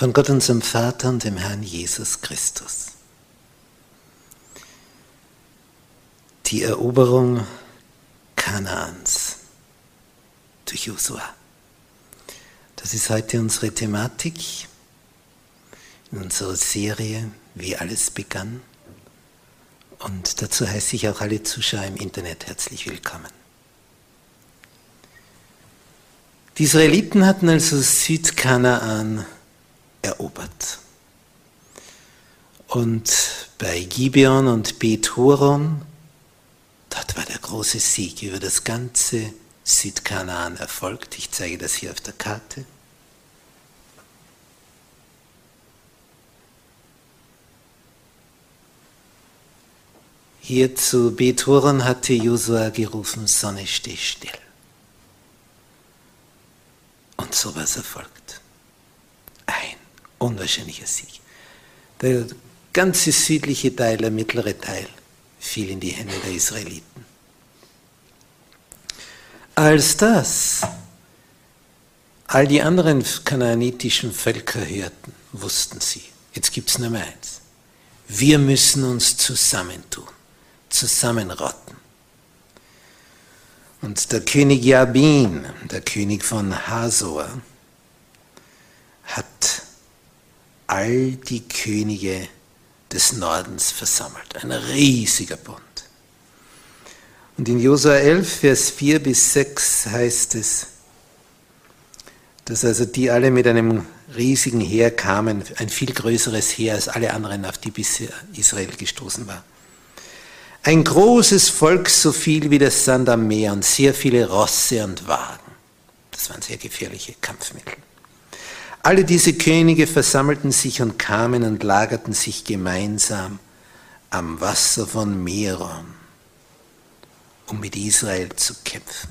von Gott unserem Vater und dem Herrn Jesus Christus. Die Eroberung Kanaans durch Josua. Das ist heute unsere Thematik in unserer Serie, wie alles begann. Und dazu heiße ich auch alle Zuschauer im Internet herzlich willkommen. Die Israeliten hatten also Südkanaan erobert. Und bei Gibeon und Bethoron, dort war der große Sieg über das ganze Südkanaan erfolgt. Ich zeige das hier auf der Karte. Hier zu Bethoron hatte Josua gerufen, Sonne steh still. Und so war es erfolgt unwahrscheinlicher Sieg. Der ganze südliche Teil, der mittlere Teil, fiel in die Hände der Israeliten. Als das all die anderen kanaanitischen Völker hörten, wussten sie, jetzt gibt es nur mehr eins. Wir müssen uns zusammentun, zusammenrotten. Und der König Jabin, der König von Hasor, hat all die Könige des Nordens versammelt. Ein riesiger Bund. Und in Josua 11, Vers 4 bis 6 heißt es, dass also die alle mit einem riesigen Heer kamen, ein viel größeres Heer als alle anderen, auf die bisher Israel gestoßen war. Ein großes Volk, so viel wie das Sand am Meer und sehr viele Rosse und Wagen. Das waren sehr gefährliche Kampfmittel. Alle diese Könige versammelten sich und kamen und lagerten sich gemeinsam am Wasser von Meron, um mit Israel zu kämpfen.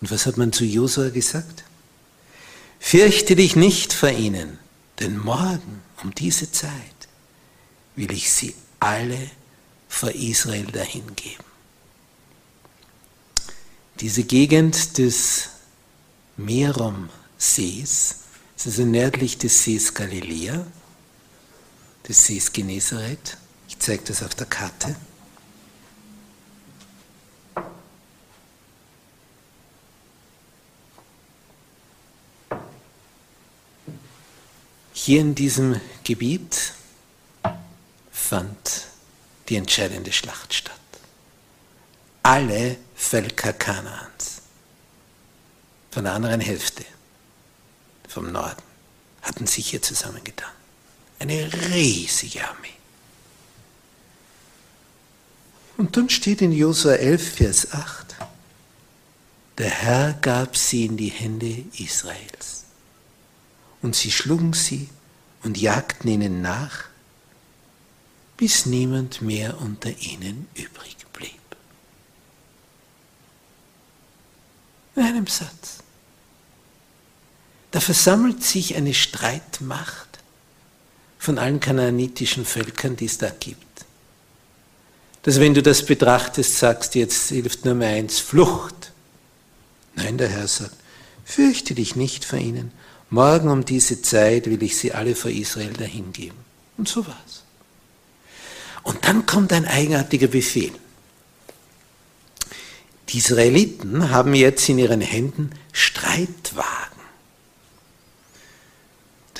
Und was hat man zu Josua gesagt? Fürchte dich nicht vor ihnen, denn morgen um diese Zeit will ich sie alle vor Israel dahingeben. Diese Gegend des Merom Sees. Es ist also nördlich des Sees Galiläa, des Sees Genezareth. Ich zeige das auf der Karte. Hier in diesem Gebiet fand die entscheidende Schlacht statt. Alle Völker Kanaans von der anderen Hälfte vom Norden hatten sich hier zusammengetan. Eine riesige Armee. Und dann steht in Josua 11, Vers 8, der Herr gab sie in die Hände Israels. Und sie schlugen sie und jagten ihnen nach, bis niemand mehr unter ihnen übrig blieb. In einem Satz. Da versammelt sich eine Streitmacht von allen kanaanitischen Völkern, die es da gibt. Dass wenn du das betrachtest, sagst, jetzt hilft nur mehr eins, Flucht. Nein, der Herr sagt, fürchte dich nicht vor ihnen. Morgen um diese Zeit will ich sie alle vor Israel dahingeben. Und so war's. Und dann kommt ein eigenartiger Befehl. Die Israeliten haben jetzt in ihren Händen Streitwagen.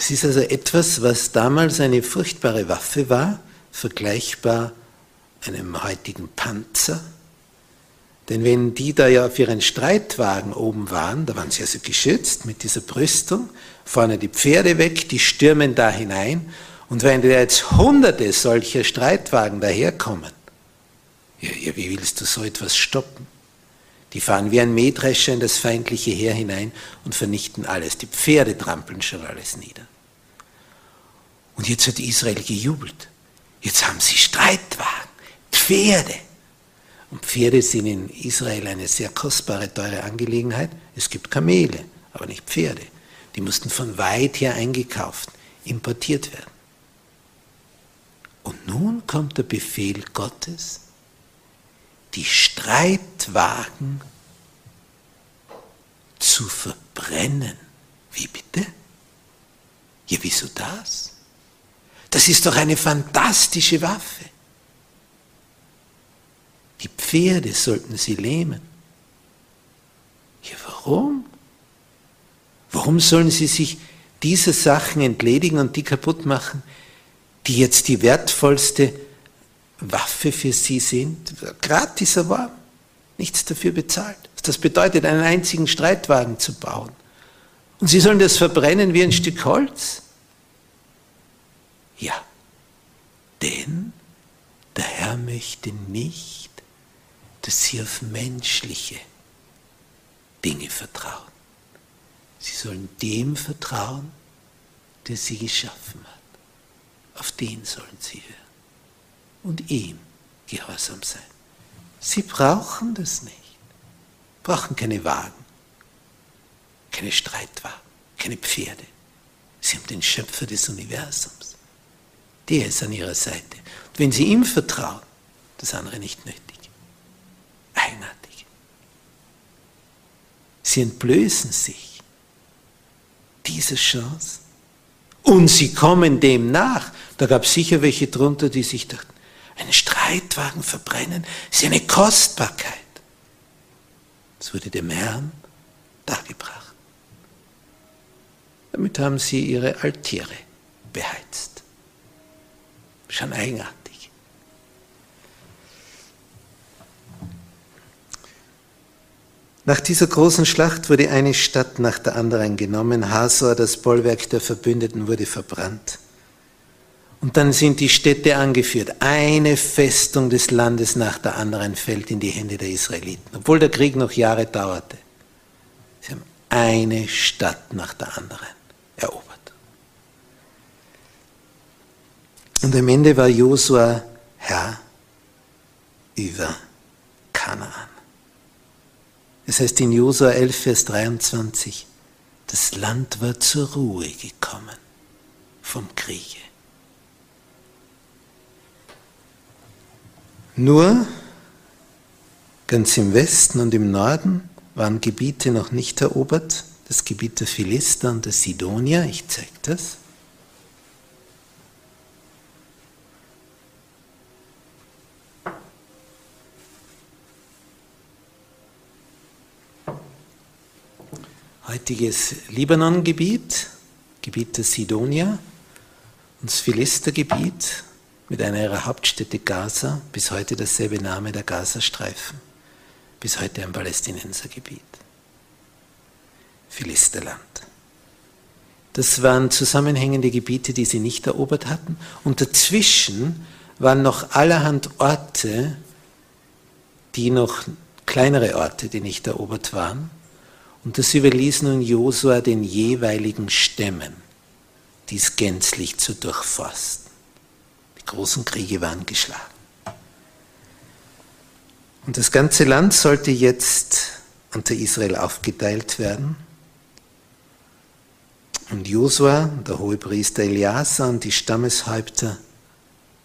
Das ist also etwas, was damals eine furchtbare Waffe war, vergleichbar einem heutigen Panzer. Denn wenn die da ja auf ihren Streitwagen oben waren, da waren sie also geschützt mit dieser Brüstung, vorne die Pferde weg, die stürmen da hinein. Und wenn da jetzt hunderte solcher Streitwagen daherkommen, ja, ja, wie willst du so etwas stoppen? Die fahren wie ein Mähdrescher in das feindliche Heer hinein und vernichten alles. Die Pferde trampeln schon alles nieder. Und jetzt hat Israel gejubelt. Jetzt haben sie Streitwagen, Pferde. Und Pferde sind in Israel eine sehr kostbare, teure Angelegenheit. Es gibt Kamele, aber nicht Pferde. Die mussten von weit her eingekauft, importiert werden. Und nun kommt der Befehl Gottes, die Streitwagen zu verbrennen. Wie bitte? Ja, wieso das? Das ist doch eine fantastische Waffe. Die Pferde sollten sie lähmen. Ja, warum? Warum sollen sie sich dieser Sachen entledigen und die kaputt machen, die jetzt die wertvollste Waffe für sie sind, gratis erworben, nichts dafür bezahlt. Das bedeutet, einen einzigen Streitwagen zu bauen. Und sie sollen das verbrennen wie ein Stück Holz? Ja, denn der Herr möchte nicht, dass sie auf menschliche Dinge vertrauen. Sie sollen dem vertrauen, der sie geschaffen hat. Auf den sollen sie hören und ihm gehorsam sein. Sie brauchen das nicht. Brauchen keine Wagen, keine Streitwagen, keine Pferde. Sie haben den Schöpfer des Universums. Der ist an ihrer Seite. Und wenn sie ihm vertrauen, das andere nicht nötig. Eigenartig. Sie entblößen sich dieser Chance und sie kommen dem nach. Da gab es sicher welche drunter, die sich dachten, einen Streitwagen verbrennen, ist eine Kostbarkeit. Es wurde dem Herrn dargebracht. Damit haben sie ihre Altäre beheizt. Schon eigenartig. Nach dieser großen Schlacht wurde eine Stadt nach der anderen genommen. Hasor, das Bollwerk der Verbündeten, wurde verbrannt. Und dann sind die Städte angeführt. Eine Festung des Landes nach der anderen fällt in die Hände der Israeliten, obwohl der Krieg noch Jahre dauerte. Sie haben eine Stadt nach der anderen erobert. Und am Ende war Josua Herr über Kanaan. Es heißt in Josua 11, Vers 23, das Land war zur Ruhe gekommen vom Kriege. Nur ganz im Westen und im Norden waren Gebiete noch nicht erobert, das Gebiet der Philister und der Sidonier, ich zeige das. Heutiges Libanongebiet, Gebiet der Sidonier und das Philistergebiet mit einer ihrer Hauptstädte Gaza, bis heute dasselbe Name der Gazastreifen, bis heute ein Palästinensergebiet. Philisterland. Das waren zusammenhängende Gebiete, die sie nicht erobert hatten. Und dazwischen waren noch allerhand Orte, die noch kleinere Orte, die nicht erobert waren. Und das überließ nun Josua den jeweiligen Stämmen, dies gänzlich zu durchforsten großen Kriege waren geschlagen. Und das ganze Land sollte jetzt unter Israel aufgeteilt werden. Und Josua, der Hohepriester Eliasa und die Stammeshäupter,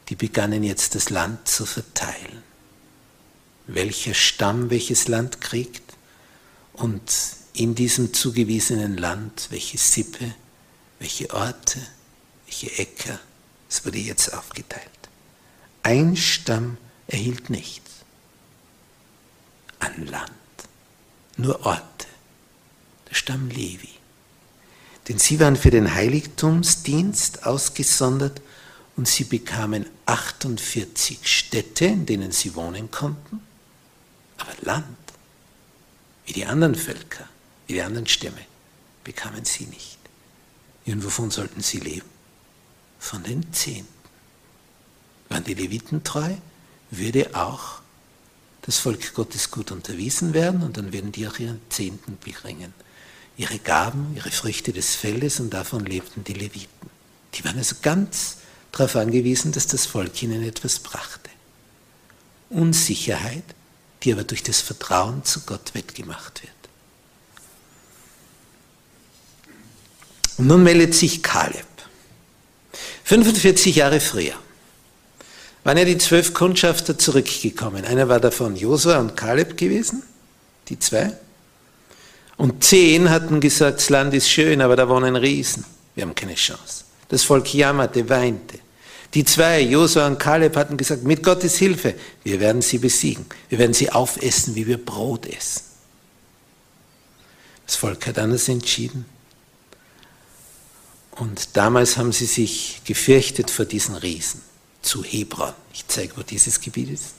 die begannen jetzt das Land zu verteilen. Welcher Stamm welches Land kriegt und in diesem zugewiesenen Land welche Sippe, welche Orte, welche Äcker, es wurde jetzt aufgeteilt. Ein Stamm erhielt nichts an Land, nur Orte, der Stamm Levi. Denn sie waren für den Heiligtumsdienst ausgesondert und sie bekamen 48 Städte, in denen sie wohnen konnten, aber Land, wie die anderen Völker, die anderen Stämme, bekamen sie nicht. Und wovon sollten sie leben? Von den Zehnten. Waren die Leviten treu, würde auch das Volk Gottes gut unterwiesen werden und dann werden die auch ihren Zehnten bringen ihre Gaben, ihre Früchte des Feldes und davon lebten die Leviten. Die waren also ganz darauf angewiesen, dass das Volk ihnen etwas brachte. Unsicherheit, die aber durch das Vertrauen zu Gott wettgemacht wird. Und nun meldet sich Kaleb. 45 Jahre früher waren ja die zwölf Kundschafter zurückgekommen. Einer war davon Josua und Kaleb gewesen, die zwei. Und zehn hatten gesagt, das Land ist schön, aber da wohnen Riesen. Wir haben keine Chance. Das Volk jammerte, weinte. Die zwei, Josua und Kaleb, hatten gesagt, mit Gottes Hilfe, wir werden sie besiegen. Wir werden sie aufessen, wie wir Brot essen. Das Volk hat anders entschieden. Und damals haben sie sich gefürchtet vor diesen Riesen zu Hebron. Ich zeige, wo dieses Gebiet ist.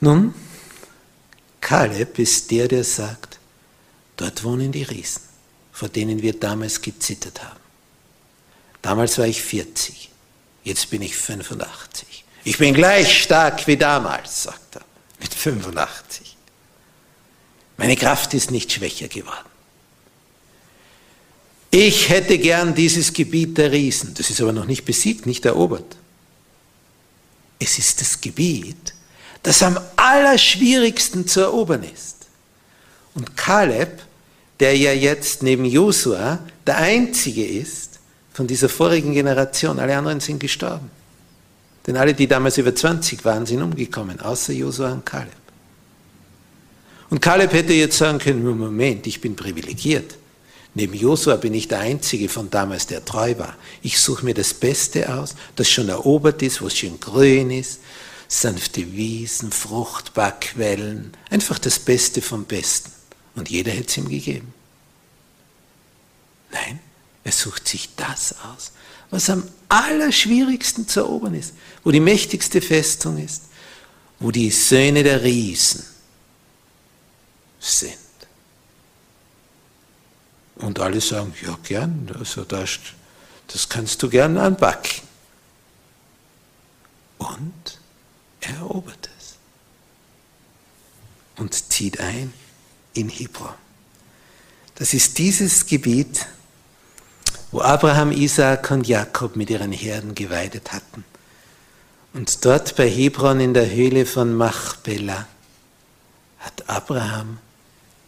Nun, Kaleb ist der, der sagt, dort wohnen die Riesen, vor denen wir damals gezittert haben. Damals war ich 40, jetzt bin ich 85. Ich bin gleich stark wie damals, sagt er, mit 85. Meine Kraft ist nicht schwächer geworden. Ich hätte gern dieses Gebiet der Riesen, das ist aber noch nicht besiegt, nicht erobert. Es ist das Gebiet, das am allerschwierigsten zu erobern ist. Und Kaleb, der ja jetzt neben Josua der Einzige ist von dieser vorigen Generation, alle anderen sind gestorben. Denn alle, die damals über 20 waren, sind umgekommen, außer Josua und Kaleb. Und Kaleb hätte jetzt sagen können, Moment, ich bin privilegiert. Neben Josua bin ich der Einzige von damals, der treu war. Ich suche mir das Beste aus, das schon erobert ist, wo es schön grün ist, sanfte Wiesen, Fruchtbarquellen, einfach das Beste vom Besten. Und jeder hätte es ihm gegeben. Nein, er sucht sich das aus, was am allerschwierigsten zu erobern ist, wo die mächtigste Festung ist, wo die Söhne der Riesen sind. Und alle sagen, ja gern, also das, das kannst du gern anbacken. Und erobert es und zieht ein in Hebron. Das ist dieses Gebiet, wo Abraham, Isaak und Jakob mit ihren Herden geweidet hatten. Und dort bei Hebron in der Höhle von Machbela hat Abraham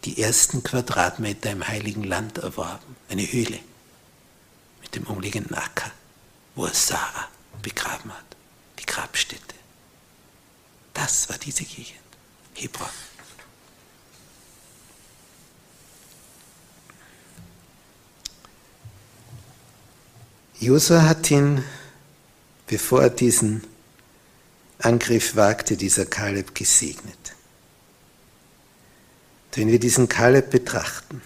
die ersten Quadratmeter im heiligen Land erworben. Eine Höhle mit dem umliegenden Acker, wo er Sarah begraben hat, die Grabstätte. Das war diese Gegend, Hebron. Josua hat ihn, bevor er diesen Angriff wagte, dieser Kaleb gesegnet. Wenn wir diesen Kaleb betrachten,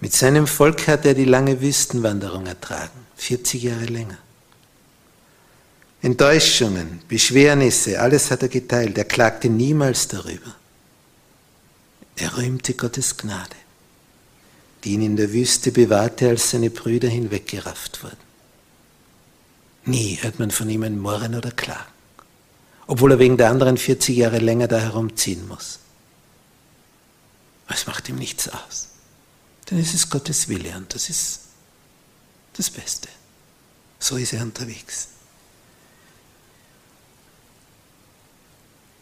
mit seinem Volk hat er die lange Wüstenwanderung ertragen, 40 Jahre länger. Enttäuschungen, Beschwernisse, alles hat er geteilt. Er klagte niemals darüber. Er rühmte Gottes Gnade, die ihn in der Wüste bewahrte, als seine Brüder hinweggerafft wurden. Nie hört man von ihm ein Murren oder Klagen, obwohl er wegen der anderen 40 Jahre länger da herumziehen muss. Aber es macht ihm nichts aus, denn es ist Gottes Wille und das ist das Beste. So ist er unterwegs.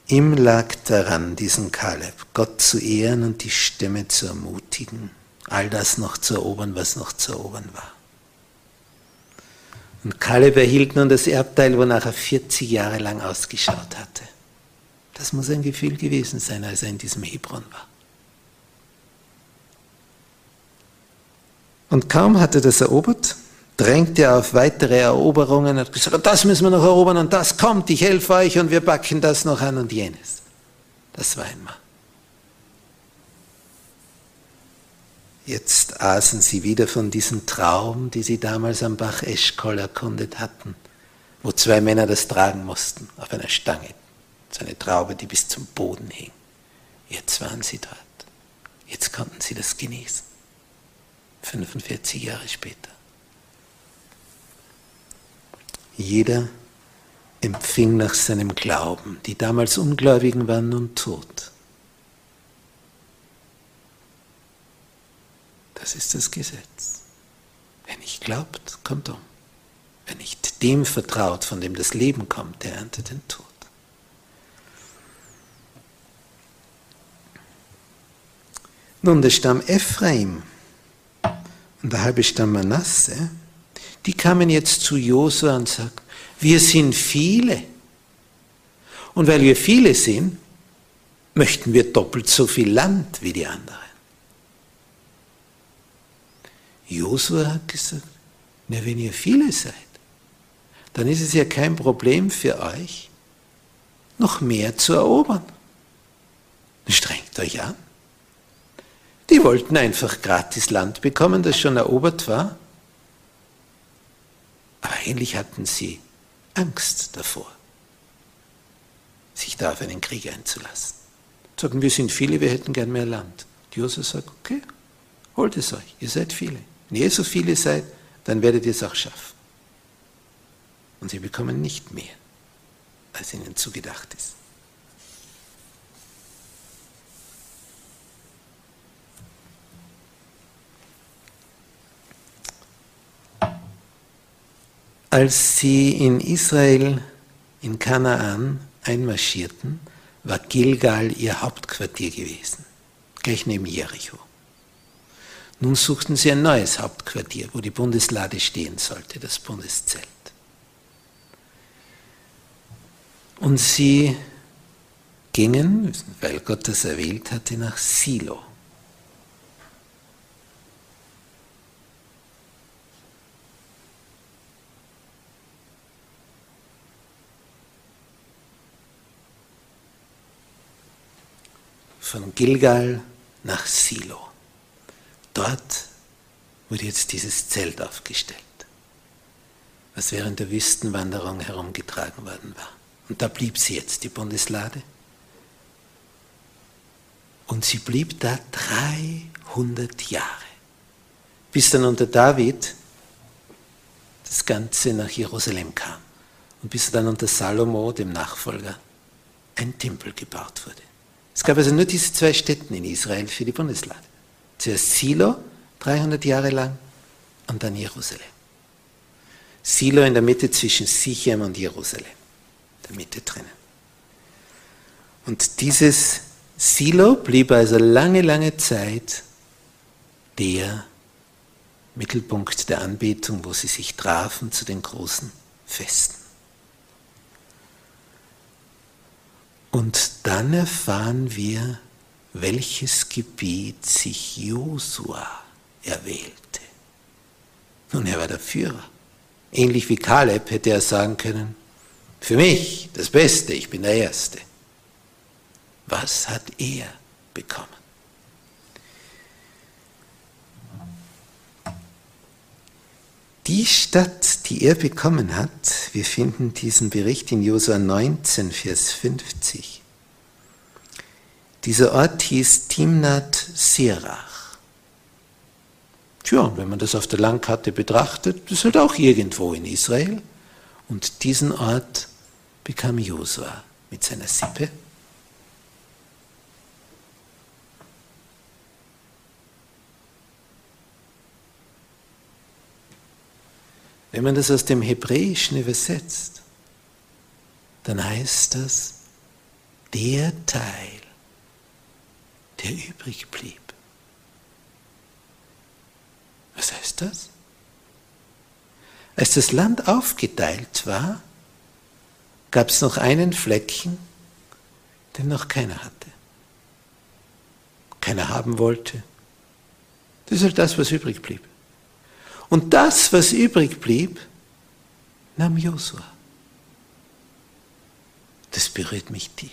Ihm lag daran, diesen Kaleb, Gott zu ehren und die Stämme zu ermutigen, all das noch zu erobern, was noch zu erobern war. Und Kaleb erhielt nun das Erbteil, wonach er 40 Jahre lang ausgeschaut hatte. Das muss ein Gefühl gewesen sein, als er in diesem Hebron war. Und kaum hatte er das erobert, drängte er auf weitere Eroberungen, hat gesagt, das müssen wir noch erobern und das kommt, ich helfe euch und wir backen das noch an und jenes. Das war ein Mann. Jetzt aßen sie wieder von diesem Traum, die sie damals am Bach Eschkol erkundet hatten, wo zwei Männer das tragen mussten, auf einer Stange, so eine Traube, die bis zum Boden hing. Jetzt waren sie dort. Jetzt konnten sie das genießen. 45 Jahre später. Jeder empfing nach seinem Glauben. Die damals Ungläubigen waren nun tot. Das ist das Gesetz. Wer nicht glaubt, kommt um. Wer nicht dem vertraut, von dem das Leben kommt, der erntet den Tod. Nun, der Stamm Ephraim und der halbe Stamm Manasse die kamen jetzt zu Josua und sagten, wir sind viele. Und weil wir viele sind, möchten wir doppelt so viel Land wie die anderen. Josua hat gesagt, na, wenn ihr viele seid, dann ist es ja kein Problem für euch, noch mehr zu erobern. Strengt euch an. Die wollten einfach gratis Land bekommen, das schon erobert war. Aber eigentlich hatten sie Angst davor, sich da auf einen Krieg einzulassen. Sagen, wir sind viele, wir hätten gern mehr Land. Josef sagt, okay, holt es euch, ihr seid viele. Wenn ihr so viele seid, dann werdet ihr es auch schaffen. Und sie bekommen nicht mehr, als ihnen zugedacht ist. Als sie in Israel, in Kanaan einmarschierten, war Gilgal ihr Hauptquartier gewesen, gleich neben Jericho. Nun suchten sie ein neues Hauptquartier, wo die Bundeslade stehen sollte, das Bundeszelt. Und sie gingen, weil Gott das erwählt hatte, nach Silo. von Gilgal nach Silo. Dort wurde jetzt dieses Zelt aufgestellt, was während der Wüstenwanderung herumgetragen worden war. Und da blieb sie jetzt, die Bundeslade. Und sie blieb da 300 Jahre, bis dann unter David das Ganze nach Jerusalem kam und bis dann unter Salomo, dem Nachfolger, ein Tempel gebaut wurde. Es gab also nur diese zwei Städten in Israel für die Bundeslade. Zuerst Silo, 300 Jahre lang, und dann Jerusalem. Silo in der Mitte zwischen Sichem und Jerusalem, in der Mitte drinnen. Und dieses Silo blieb also lange, lange Zeit der Mittelpunkt der Anbetung, wo sie sich trafen zu den großen Festen. Und dann erfahren wir, welches Gebiet sich Josua erwählte. Nun, er war der Führer. Ähnlich wie Kaleb hätte er sagen können, für mich das Beste, ich bin der Erste. Was hat er bekommen? Die Stadt, die er bekommen hat, wir finden diesen Bericht in Josua 19, Vers 50. Dieser Ort hieß Timnat Serach. Tja, wenn man das auf der Landkarte betrachtet, das ist halt auch irgendwo in Israel. Und diesen Ort bekam Josua mit seiner Sippe Wenn man das aus dem Hebräischen übersetzt, dann heißt das der Teil, der übrig blieb. Was heißt das? Als das Land aufgeteilt war, gab es noch einen Flecken, den noch keiner hatte. Keiner haben wollte. Das ist halt das, was übrig blieb. Und das, was übrig blieb, nahm Josua. Das berührt mich tief.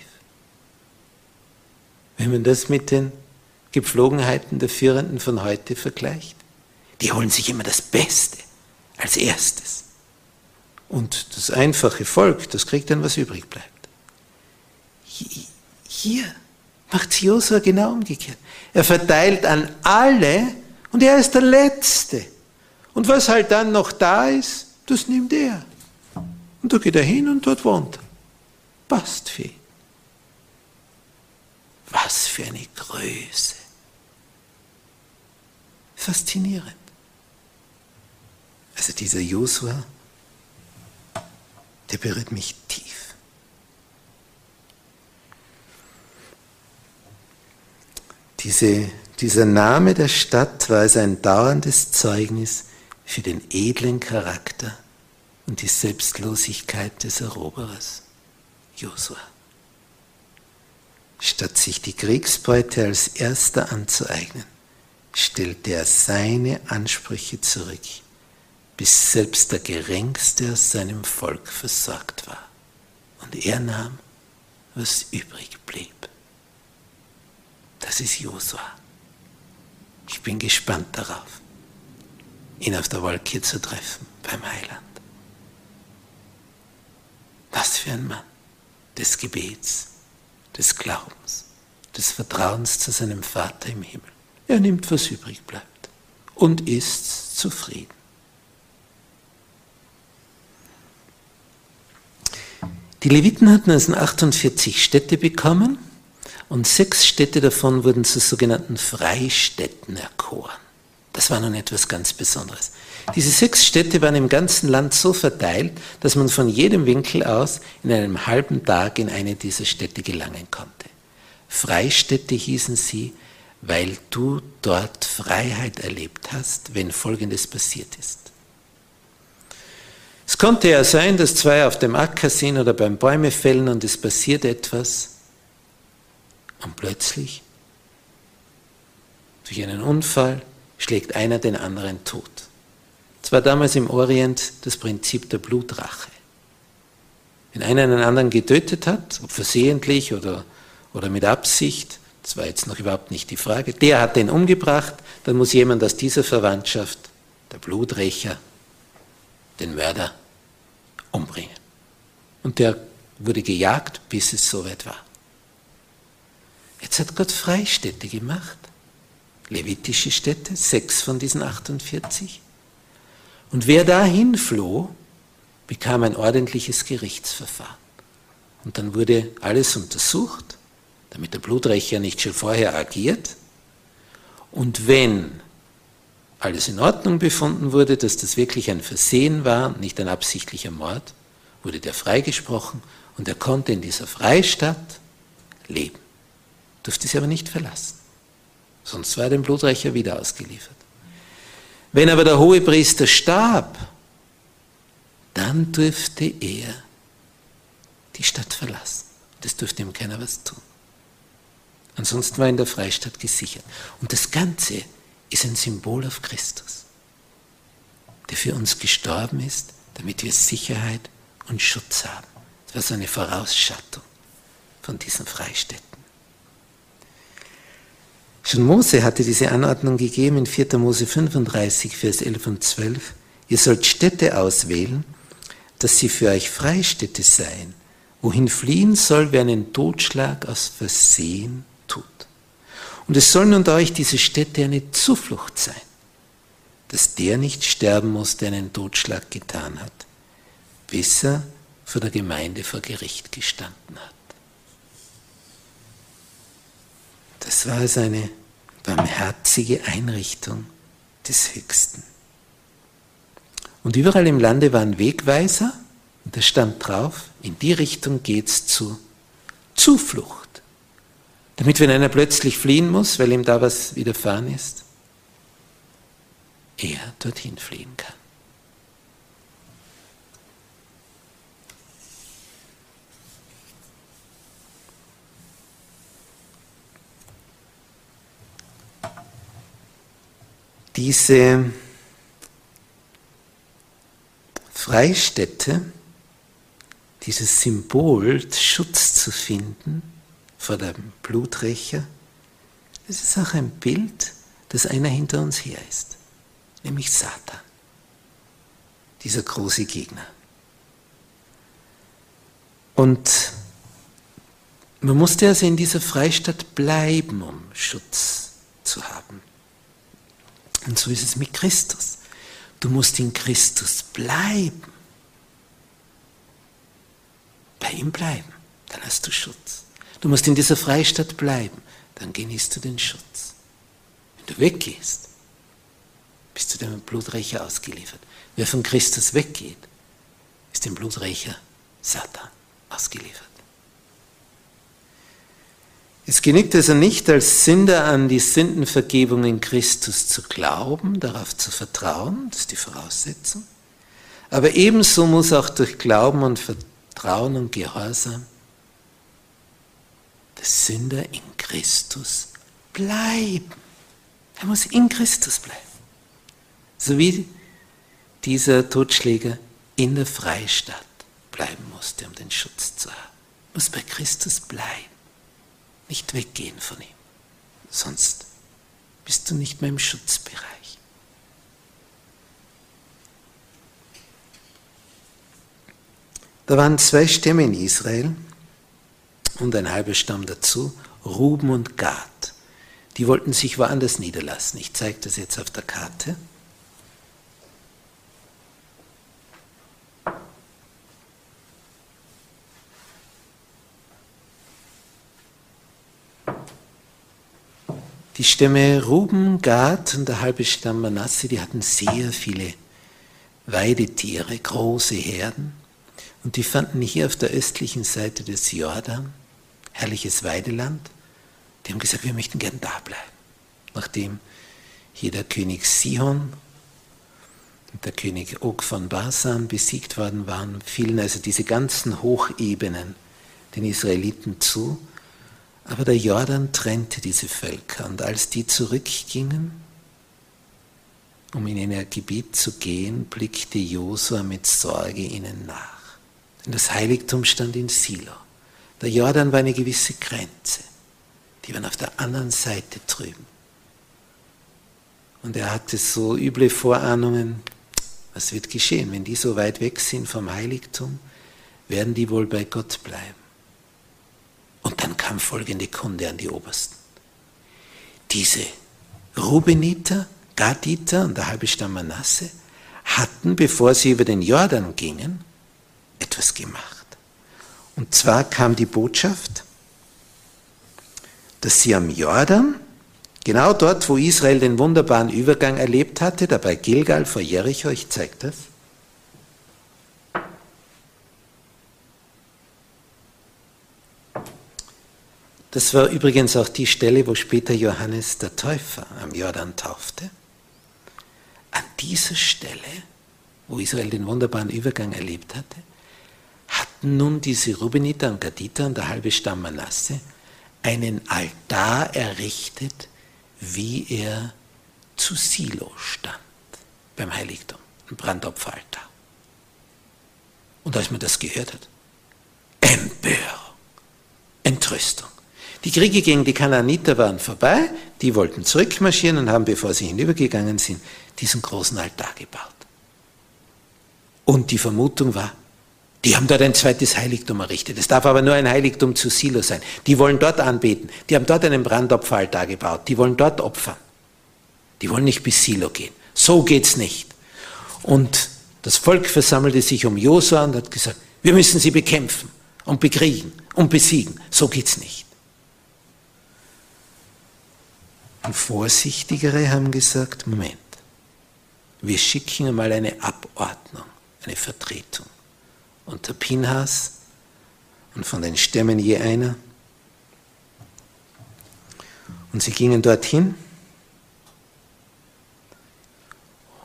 Wenn man das mit den Gepflogenheiten der Führenden von heute vergleicht, die holen sich immer das Beste als erstes. Und das einfache Volk, das kriegt dann, was übrig bleibt. Hier macht Josua genau umgekehrt. Er verteilt an alle und er ist der Letzte. Und was halt dann noch da ist, das nimmt er. Und da geht er hin und dort wohnt er. Passt ihn. Was für eine Größe. Faszinierend. Also dieser Josua, der berührt mich tief. Diese, dieser Name der Stadt war also ein dauerndes Zeugnis für den edlen Charakter und die Selbstlosigkeit des Eroberers, Josua. Statt sich die Kriegsbeute als erster anzueignen, stellte er seine Ansprüche zurück bis selbst der Geringste aus seinem Volk versorgt war. Und er nahm, was übrig blieb. Das ist Josua. Ich bin gespannt darauf, ihn auf der Wolke zu treffen beim Heiland. Was für ein Mann des Gebets, des Glaubens, des Vertrauens zu seinem Vater im Himmel. Er nimmt, was übrig bleibt und ist zufrieden. Die Leviten hatten also 48 Städte bekommen und sechs Städte davon wurden zu sogenannten Freistädten erkoren. Das war nun etwas ganz Besonderes. Diese sechs Städte waren im ganzen Land so verteilt, dass man von jedem Winkel aus in einem halben Tag in eine dieser Städte gelangen konnte. Freistädte hießen sie, weil du dort Freiheit erlebt hast, wenn Folgendes passiert ist. Es konnte ja sein, dass zwei auf dem Acker sind oder beim Bäume fällen und es passiert etwas und plötzlich durch einen Unfall schlägt einer den anderen tot. Es war damals im Orient das Prinzip der Blutrache. Wenn einer einen anderen getötet hat, ob versehentlich oder, oder mit Absicht, das war jetzt noch überhaupt nicht die Frage, der hat den umgebracht, dann muss jemand aus dieser Verwandtschaft, der Bluträcher, den Mörder umbringen. Und der wurde gejagt, bis es soweit war. Jetzt hat Gott Freistädte gemacht, levitische Städte, sechs von diesen 48. Und wer dahin floh, bekam ein ordentliches Gerichtsverfahren. Und dann wurde alles untersucht, damit der Bluträcher nicht schon vorher agiert. Und wenn alles in Ordnung befunden wurde, dass das wirklich ein Versehen war, nicht ein absichtlicher Mord, wurde der freigesprochen und er konnte in dieser Freistadt leben. Durfte sie aber nicht verlassen. Sonst war er dem Blutreicher wieder ausgeliefert. Wenn aber der hohe Priester starb, dann durfte er die Stadt verlassen. Das durfte ihm keiner was tun. Ansonsten war in der Freistadt gesichert. Und das Ganze ist ein Symbol auf Christus, der für uns gestorben ist, damit wir Sicherheit und Schutz haben. Das war so eine Vorausschattung von diesen Freistädten. Schon Mose hatte diese Anordnung gegeben in 4. Mose 35, Vers 11 und 12. Ihr sollt Städte auswählen, dass sie für euch Freistädte seien, wohin fliehen soll, wer einen Totschlag aus Versehen tut. Und es sollen unter euch diese Städte eine Zuflucht sein, dass der nicht sterben muss, der einen Totschlag getan hat, bis er vor der Gemeinde vor Gericht gestanden hat. Das war also eine barmherzige Einrichtung des Höchsten. Und überall im Lande waren Wegweiser und da stand drauf, in die Richtung geht's zu Zuflucht. Damit, wenn einer plötzlich fliehen muss, weil ihm da was widerfahren ist, er dorthin fliehen kann. Diese Freistätte, dieses Symbol, Schutz zu finden vor dem Bluträcher, das ist auch ein Bild, dass einer hinter uns her ist, nämlich Satan, dieser große Gegner. Und man musste also in dieser Freistadt bleiben, um Schutz zu haben. Und so ist es mit Christus. Du musst in Christus bleiben. Bei ihm bleiben, dann hast du Schutz. Du musst in dieser Freistadt bleiben, dann genießt du den Schutz. Wenn du weggehst, bist du dem Bluträcher ausgeliefert. Wer von Christus weggeht, ist dem Bluträcher Satan ausgeliefert. Es genügt also nicht als Sünder an die Sündenvergebung in Christus zu glauben, darauf zu vertrauen, das ist die Voraussetzung. Aber ebenso muss auch durch Glauben und Vertrauen und Gehorsam der Sünder in Christus bleiben. Er muss in Christus bleiben. So wie dieser Totschläger in der Freistadt bleiben musste, um den Schutz zu haben. Muss bei Christus bleiben. Nicht weggehen von ihm. Sonst bist du nicht mehr im Schutzbereich. Da waren zwei Stämme in Israel und ein halber Stamm dazu, Ruben und Gad. Die wollten sich woanders niederlassen. Ich zeige das jetzt auf der Karte. Die Stämme Ruben, Gad und der halbe Stamm Manasse, die hatten sehr viele Weidetiere, große Herden. Und die fanden hier auf der östlichen Seite des Jordan herrliches Weideland. Die haben gesagt, wir möchten gern da bleiben. Nachdem hier der König Sihon und der König Og von Basan besiegt worden waren, fielen also diese ganzen Hochebenen den Israeliten zu aber der Jordan trennte diese Völker und als die zurückgingen, um in ihr Gebiet zu gehen, blickte Josua mit Sorge ihnen nach. Denn das Heiligtum stand in Silo. Der Jordan war eine gewisse Grenze. Die waren auf der anderen Seite drüben. Und er hatte so üble Vorahnungen, was wird geschehen, wenn die so weit weg sind vom Heiligtum, werden die wohl bei Gott bleiben. Und dann kam folgende Kunde an die Obersten. Diese Rubeniter, Gaditer und der halbe Stamm Manasse hatten, bevor sie über den Jordan gingen, etwas gemacht. Und zwar kam die Botschaft, dass sie am Jordan, genau dort, wo Israel den wunderbaren Übergang erlebt hatte, da bei Gilgal vor Jericho, ich zeige das, Das war übrigens auch die Stelle, wo später Johannes der Täufer am Jordan taufte. An dieser Stelle, wo Israel den wunderbaren Übergang erlebt hatte, hatten nun diese Rubeniter und Gaditer und der halbe Stamm Manasse einen Altar errichtet, wie er zu Silo stand, beim Heiligtum, ein Brandopferaltar. Und als man das gehört hat, Empörung, Entrüstung. Die Kriege gegen die Kanaaniter waren vorbei, die wollten zurückmarschieren und haben, bevor sie hinübergegangen sind, diesen großen Altar gebaut. Und die Vermutung war, die haben dort ein zweites Heiligtum errichtet. Es darf aber nur ein Heiligtum zu Silo sein. Die wollen dort anbeten. Die haben dort einen Brandopferaltar gebaut. Die wollen dort opfern. Die wollen nicht bis Silo gehen. So geht's nicht. Und das Volk versammelte sich um Josua und hat gesagt, wir müssen sie bekämpfen und bekriegen und besiegen. So geht's nicht. Und Vorsichtigere haben gesagt, Moment, wir schicken einmal eine Abordnung, eine Vertretung. Und der Pinhas und von den Stämmen je einer Und sie gingen dorthin.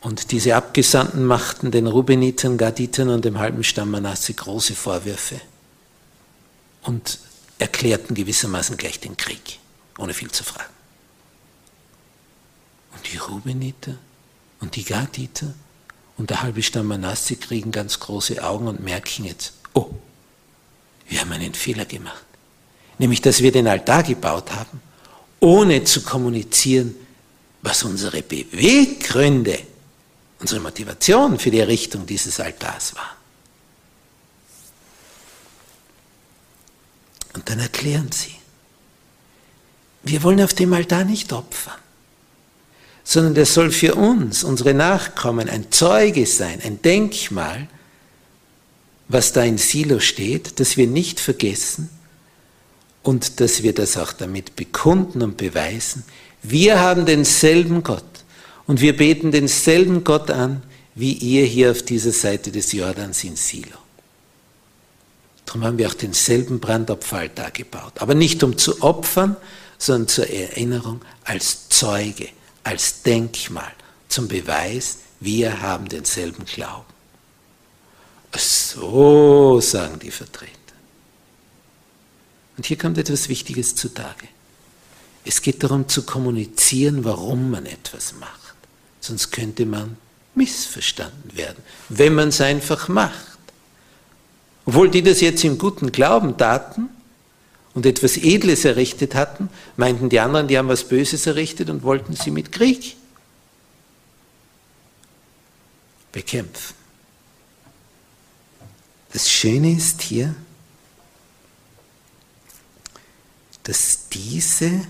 Und diese Abgesandten machten den Rubenitern, Gaditern und dem halben Stamm Manasse große Vorwürfe und erklärten gewissermaßen gleich den Krieg, ohne viel zu fragen. Und die Rubeniter und die Gaditer und der halbe Stamm Manasse kriegen ganz große Augen und merken jetzt, oh, wir haben einen Fehler gemacht. Nämlich, dass wir den Altar gebaut haben, ohne zu kommunizieren, was unsere Beweggründe, unsere Motivation für die Errichtung dieses Altars war. Und dann erklären sie, wir wollen auf dem Altar nicht opfern, sondern der soll für uns, unsere Nachkommen, ein Zeuge sein, ein Denkmal, was da in Silo steht, dass wir nicht vergessen und dass wir das auch damit bekunden und beweisen. Wir haben denselben Gott und wir beten denselben Gott an, wie ihr hier auf dieser Seite des Jordans in Silo. Darum haben wir auch denselben Brandopferaltar gebaut. Aber nicht um zu opfern, sondern zur Erinnerung als Zeuge, als Denkmal, zum Beweis, wir haben denselben Glauben. So sagen die Vertreter. Und hier kommt etwas Wichtiges zutage. Es geht darum zu kommunizieren, warum man etwas macht. Sonst könnte man missverstanden werden, wenn man es einfach macht. Obwohl die das jetzt im guten Glauben taten und etwas Edles errichtet hatten, meinten die anderen, die haben was Böses errichtet und wollten sie mit Krieg bekämpfen. Das Schöne ist hier, dass diese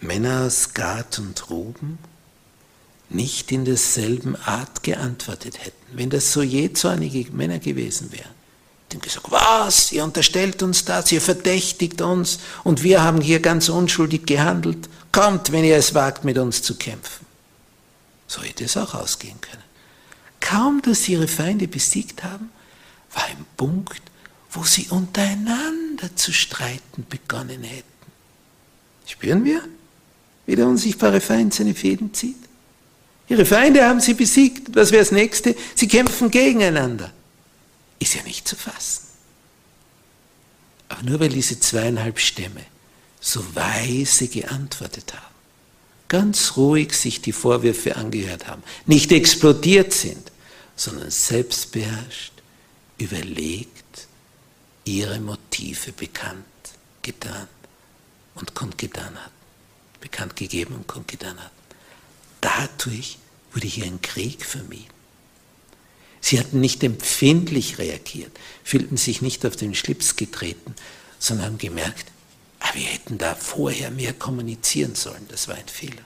Männer aus Gad und Ruben nicht in derselben Art geantwortet hätten. Wenn das so je zornige Männer gewesen wären, die haben gesagt, was, ihr unterstellt uns das, ihr verdächtigt uns und wir haben hier ganz unschuldig gehandelt. Kommt, wenn ihr es wagt, mit uns zu kämpfen. So hätte es auch ausgehen können. Kaum, dass sie ihre Feinde besiegt haben, war ein Punkt, wo sie untereinander zu streiten begonnen hätten. Spüren wir, wie der unsichtbare Feind seine Fäden zieht? Ihre Feinde haben sie besiegt. Was wäre das nächste? Sie kämpfen gegeneinander. Ist ja nicht zu fassen. Aber nur weil diese zweieinhalb Stämme so weise geantwortet haben, ganz ruhig sich die Vorwürfe angehört haben, nicht explodiert sind, sondern selbstbeherrscht, überlegt, ihre Motive bekannt getan und kundgetan hat, bekannt gegeben und kundgetan hat. Dadurch wurde hier ein Krieg vermieden. Sie hatten nicht empfindlich reagiert, fühlten sich nicht auf den Schlips getreten, sondern haben gemerkt, ah, wir hätten da vorher mehr kommunizieren sollen, das war ein Fehler.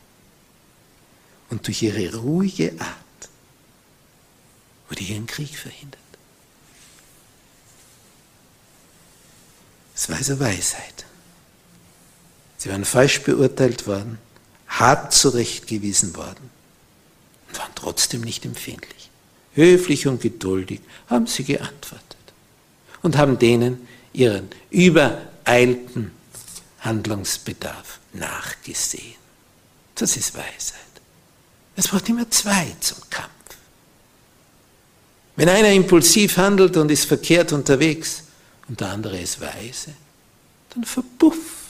Und durch ihre ruhige Art wurde hier ein Krieg verhindert. Es war also Weisheit. Sie waren falsch beurteilt worden hart zurechtgewiesen worden und waren trotzdem nicht empfindlich. Höflich und geduldig haben sie geantwortet und haben denen ihren übereilten Handlungsbedarf nachgesehen. Das ist Weisheit. Es braucht immer zwei zum Kampf. Wenn einer impulsiv handelt und ist verkehrt unterwegs und der andere ist weise, dann verbufft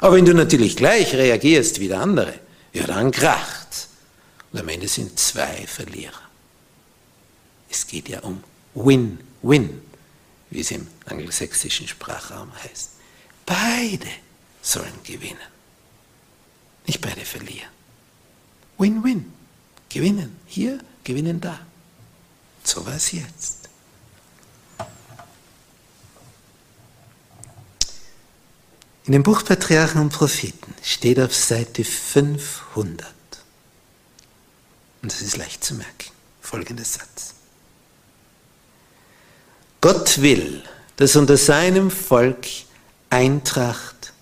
aber wenn du natürlich gleich reagierst wie der andere, ja, dann kracht's. Und am Ende sind zwei Verlierer. Es geht ja um Win-Win, wie es im angelsächsischen Sprachraum heißt. Beide sollen gewinnen. Nicht beide verlieren. Win-Win. Gewinnen hier, gewinnen da. So war es jetzt. In dem Buch Patriarchen und Propheten steht auf Seite 500, und das ist leicht zu merken, folgender Satz. Gott will, dass unter seinem Volk Eintracht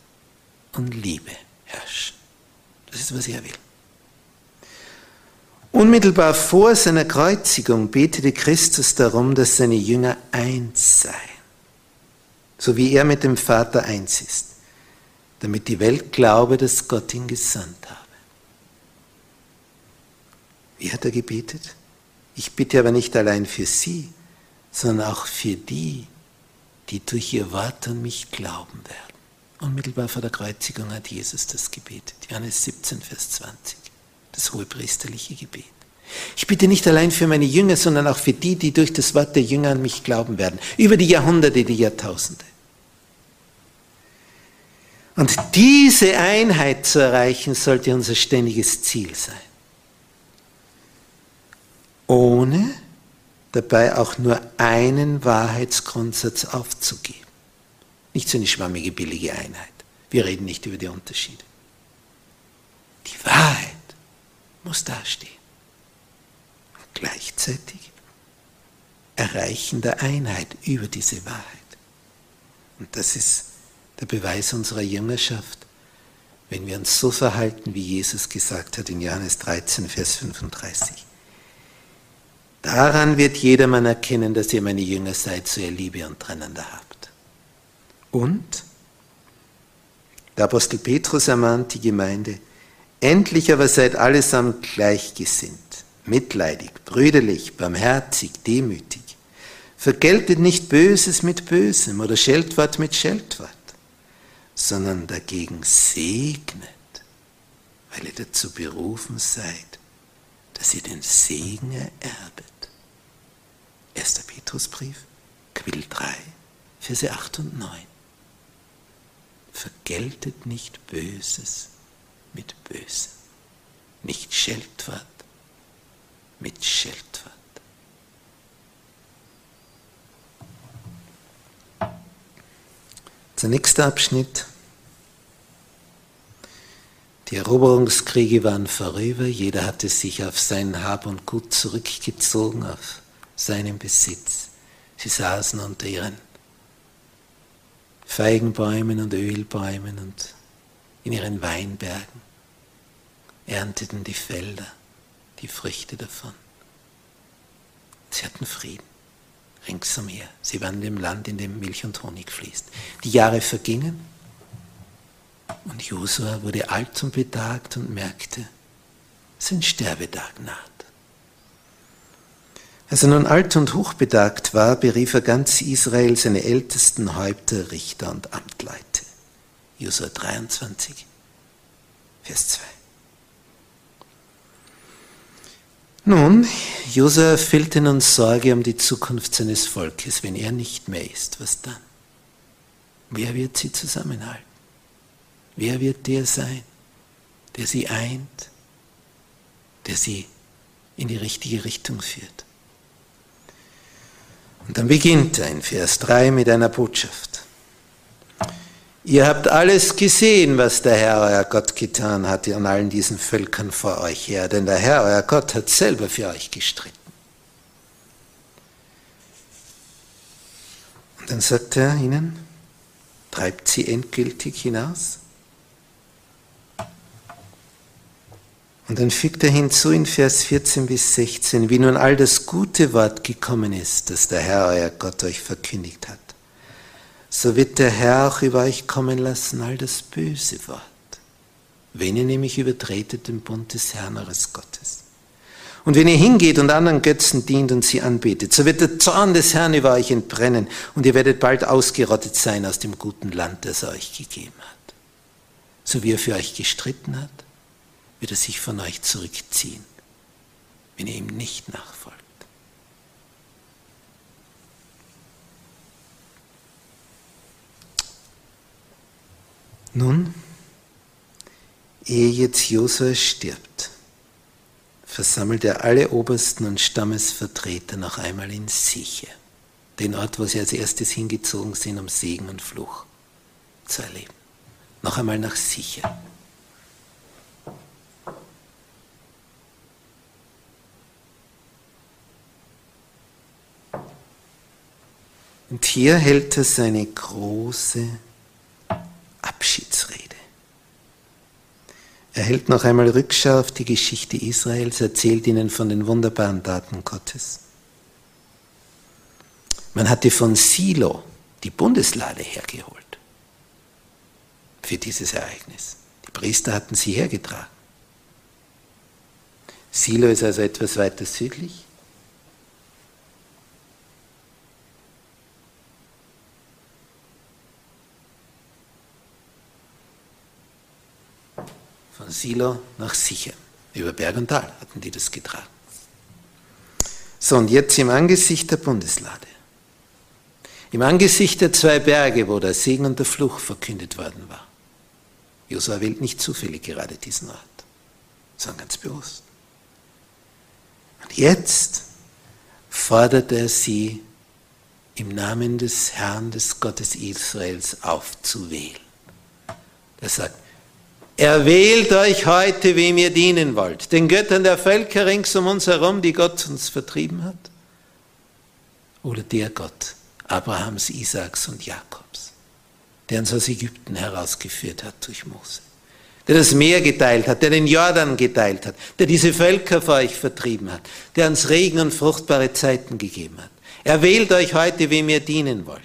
und Liebe herrschen. Das ist, was er will. Unmittelbar vor seiner Kreuzigung betete Christus darum, dass seine Jünger eins seien, so wie er mit dem Vater eins ist. damit die Welt glaube, dass Gott ihn gesandt habe. Wie hat er gebetet? Ich bitte aber nicht allein für sie, sondern auch für die, die durch ihr Wort an mich glauben werden. Unmittelbar vor der Kreuzigung hat Jesus das gebetet. Johannes 17, Vers 20. Das hohepriesterliche Gebet. Ich bitte nicht allein für meine Jünger, sondern auch für die, die durch das Wort der Jünger an mich glauben werden. Über die Jahrhunderte, die Jahrtausende. Und diese Einheit zu erreichen, sollte unser ständiges Ziel sein. Ohne dabei auch nur einen Wahrheitsgrundsatz aufzugeben. Nicht so eine schwammige, billige Einheit. Wir reden nicht über die Unterschiede. Die Wahrheit muss dastehen. Und gleichzeitig Erreichen der Einheit über diese Wahrheit. Und das ist der Beweis unserer Jüngerschaft, wenn wir uns so verhalten, wie Jesus gesagt hat in Johannes 13, Vers 35. Daran wird jedermann erkennen, dass ihr meine Jünger seid, so ihr Liebe untereinander habt. Und der Apostel Petrus ermahnt die Gemeinde, endlich aber seid allesamt gleichgesinnt, mitleidig, brüderlich, barmherzig, demütig. Vergeltet nicht Böses mit Bösem oder Scheltwort mit Scheltwort sondern dagegen segnet, weil ihr dazu berufen seid, dass ihr den Segen ererbet. 1. Petrusbrief, Kapitel 3, Verse 8 und 9. Vergeltet nicht Böses mit Bösem, nicht Scheltwort mit Scheltwort. Der nächste Abschnitt. Die Eroberungskriege waren vorüber, jeder hatte sich auf sein Hab und Gut zurückgezogen, auf seinen Besitz. Sie saßen unter ihren Feigenbäumen und Ölbäumen und in ihren Weinbergen, ernteten die Felder die Früchte davon. Sie hatten Frieden ringsumher. Sie waren in dem Land, in dem Milch und Honig fließt. Die Jahre vergingen und Josua wurde alt und betagt und merkte, sein Sterbetag naht. Als er nun alt und hochbetagt war, berief er ganz Israel seine ältesten Häupter, Richter und Amtleute. Josua 23, Vers 2. Nun, Josef fehlte nun Sorge um die Zukunft seines Volkes. Wenn er nicht mehr ist, was dann? Wer wird sie zusammenhalten? Wer wird der sein, der sie eint, der sie in die richtige Richtung führt? Und dann beginnt er in Vers 3 mit einer Botschaft. Ihr habt alles gesehen, was der Herr, euer Gott, getan hat an allen diesen Völkern vor euch her, denn der Herr, euer Gott, hat selber für euch gestritten. Und dann sagt er ihnen, treibt sie endgültig hinaus. Und dann fügt er hinzu in Vers 14 bis 16, wie nun all das gute Wort gekommen ist, das der Herr, euer Gott, euch verkündigt hat so wird der Herr auch über euch kommen lassen all das böse Wort, wenn ihr nämlich übertretet den Bund des Herrn eures Gottes. Und wenn ihr hingeht und anderen Götzen dient und sie anbetet, so wird der Zorn des Herrn über euch entbrennen und ihr werdet bald ausgerottet sein aus dem guten Land, das er euch gegeben hat. So wie er für euch gestritten hat, wird er sich von euch zurückziehen, wenn ihr ihm nicht nachfolgt. Nun, ehe jetzt Josua stirbt, versammelt er alle Obersten und Stammesvertreter noch einmal in Siche, den Ort, wo sie als erstes hingezogen sind, um Segen und Fluch zu erleben. Noch einmal nach Sicher. Und hier hält er seine große Abschiedsrede. Er hält noch einmal Rückschau auf die Geschichte Israels, erzählt ihnen von den wunderbaren Daten Gottes. Man hatte von Silo die Bundeslade hergeholt. für dieses Ereignis. Die Priester hatten sie hergetragen. Silo ist also etwas weiter südlich. Von Silo nach Sichem. Über Berg und Tal hatten die das getragen. So, und jetzt im Angesicht der Bundeslade. Im Angesicht der zwei Berge, wo der Segen und der Fluch verkündet worden war. Josua wählt nicht zufällig gerade diesen Ort, sondern ganz bewusst. Und jetzt fordert er sie im Namen des Herrn, des Gottes Israels aufzuwählen. Er sagt, Erwählt euch heute, wem ihr dienen wollt, den Göttern der Völker rings um uns herum, die Gott uns vertrieben hat, oder der Gott Abrahams, Isaaks und Jakobs, der uns aus Ägypten herausgeführt hat durch Mose, der das Meer geteilt hat, der den Jordan geteilt hat, der diese Völker vor euch vertrieben hat, der uns Regen und fruchtbare Zeiten gegeben hat. Erwählt euch heute, wem ihr dienen wollt.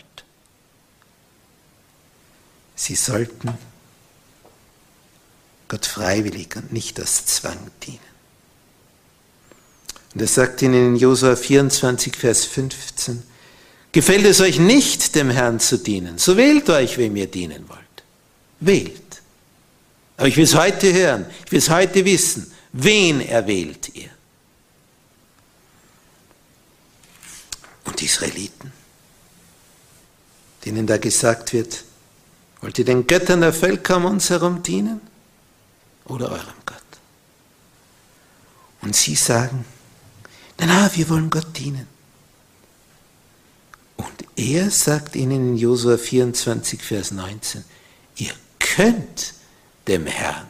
Sie sollten Gott freiwillig und nicht aus Zwang dienen. Und er sagt ihnen in Josua 24, Vers 15, gefällt es euch nicht, dem Herrn zu dienen, so wählt euch, wem ihr dienen wollt. Wählt. Aber ich will es heute hören, ich will es heute wissen, wen erwählt ihr? Und die Israeliten, denen da gesagt wird, wollt ihr den Göttern der Völker um uns herum dienen? Oder eurem Gott. Und sie sagen, na, na, wir wollen Gott dienen. Und er sagt ihnen in Josua 24, Vers 19, ihr könnt dem Herrn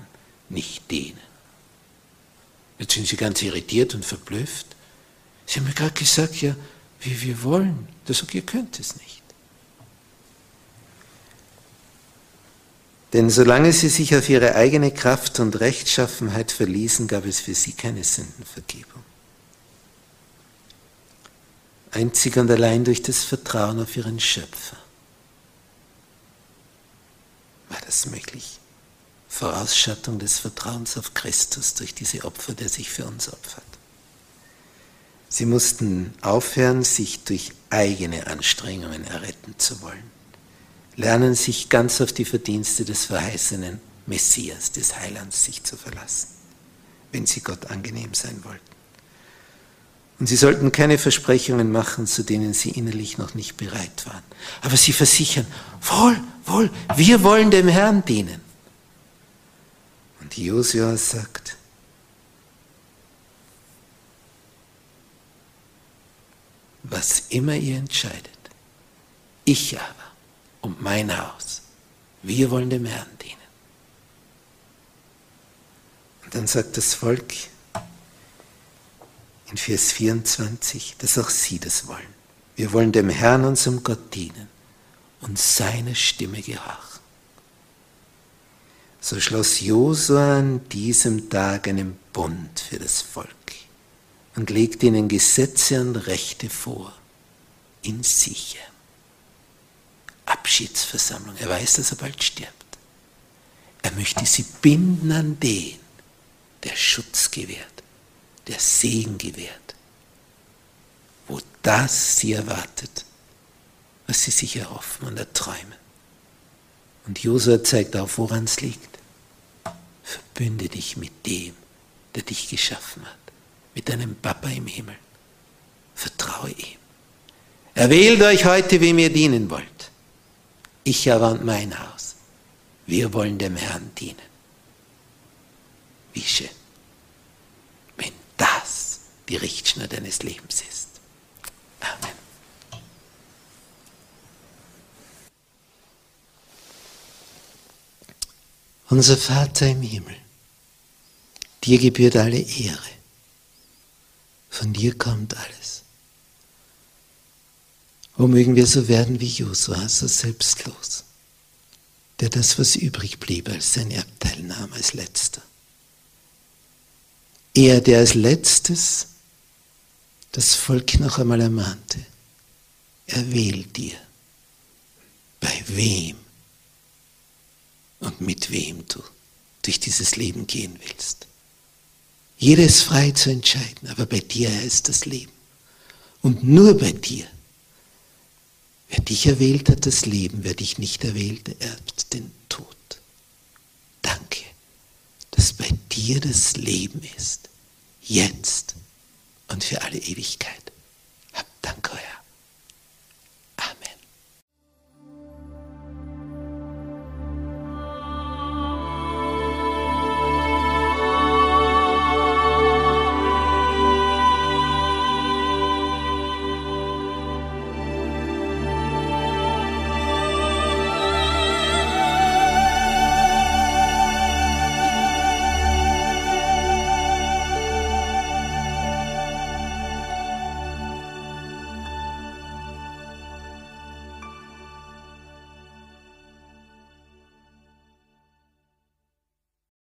nicht dienen. Jetzt sind sie ganz irritiert und verblüfft. Sie haben mir gerade gesagt, ja, wie wir wollen. Das sagt, ihr könnt es nicht. Denn solange sie sich auf ihre eigene Kraft und Rechtschaffenheit verließen, gab es für sie keine Sündenvergebung. Einzig und allein durch das Vertrauen auf ihren Schöpfer war das möglich. Vorausschattung des Vertrauens auf Christus durch diese Opfer, der sich für uns opfert. Sie mussten aufhören, sich durch eigene Anstrengungen erretten zu wollen lernen sich ganz auf die Verdienste des verheißenen Messias, des Heilands, sich zu verlassen, wenn sie Gott angenehm sein wollten. Und sie sollten keine Versprechungen machen, zu denen sie innerlich noch nicht bereit waren. Aber sie versichern, wohl, wohl, wir wollen dem Herrn dienen. Und Josua sagt, was immer ihr entscheidet, ich aber und mein Haus. Wir wollen dem Herrn dienen. Und dann sagt das Volk in Vers 24, dass auch sie das wollen. Wir wollen dem Herrn, unserem Gott, dienen und seiner Stimme gehorchen. So schloss Josua an diesem Tag einen Bund für das Volk und legte ihnen Gesetze und Rechte vor in Sicher. Abschiedsversammlung. Er weiß, dass er bald stirbt. Er möchte sie binden an den, der Schutz gewährt, der Segen gewährt, wo das sie erwartet, was sie sich erhoffen und erträumen. Und Josua zeigt auf, woran es liegt. Verbünde dich mit dem, der dich geschaffen hat, mit deinem Papa im Himmel. Vertraue ihm. Erwählt euch heute, wem ihr dienen wollt ich aber und mein Haus, wir wollen dem Herrn dienen. Wie schön, wenn das die Richtschnur deines Lebens ist. Amen. Unser Vater im Himmel, dir gebührt alle Ehre. Von dir kommt alles. O mögen wir so werden wie Josua, so selbstlos, der das, was übrig blieb, als sein Erbteil nahm, als letzter. Er, der als letztes das Volk noch einmal ermahnte, erwähl dir, bei wem und mit wem du durch dieses Leben gehen willst. Jeder ist frei zu entscheiden, aber bei dir ist das Leben. Und nur bei dir. Wer dich erwählt hat, das Leben. Wer dich nicht erwählt, erbt den Tod. Danke, dass bei dir das Leben ist. Jetzt und für alle Ewigkeit. Hab Dank, euer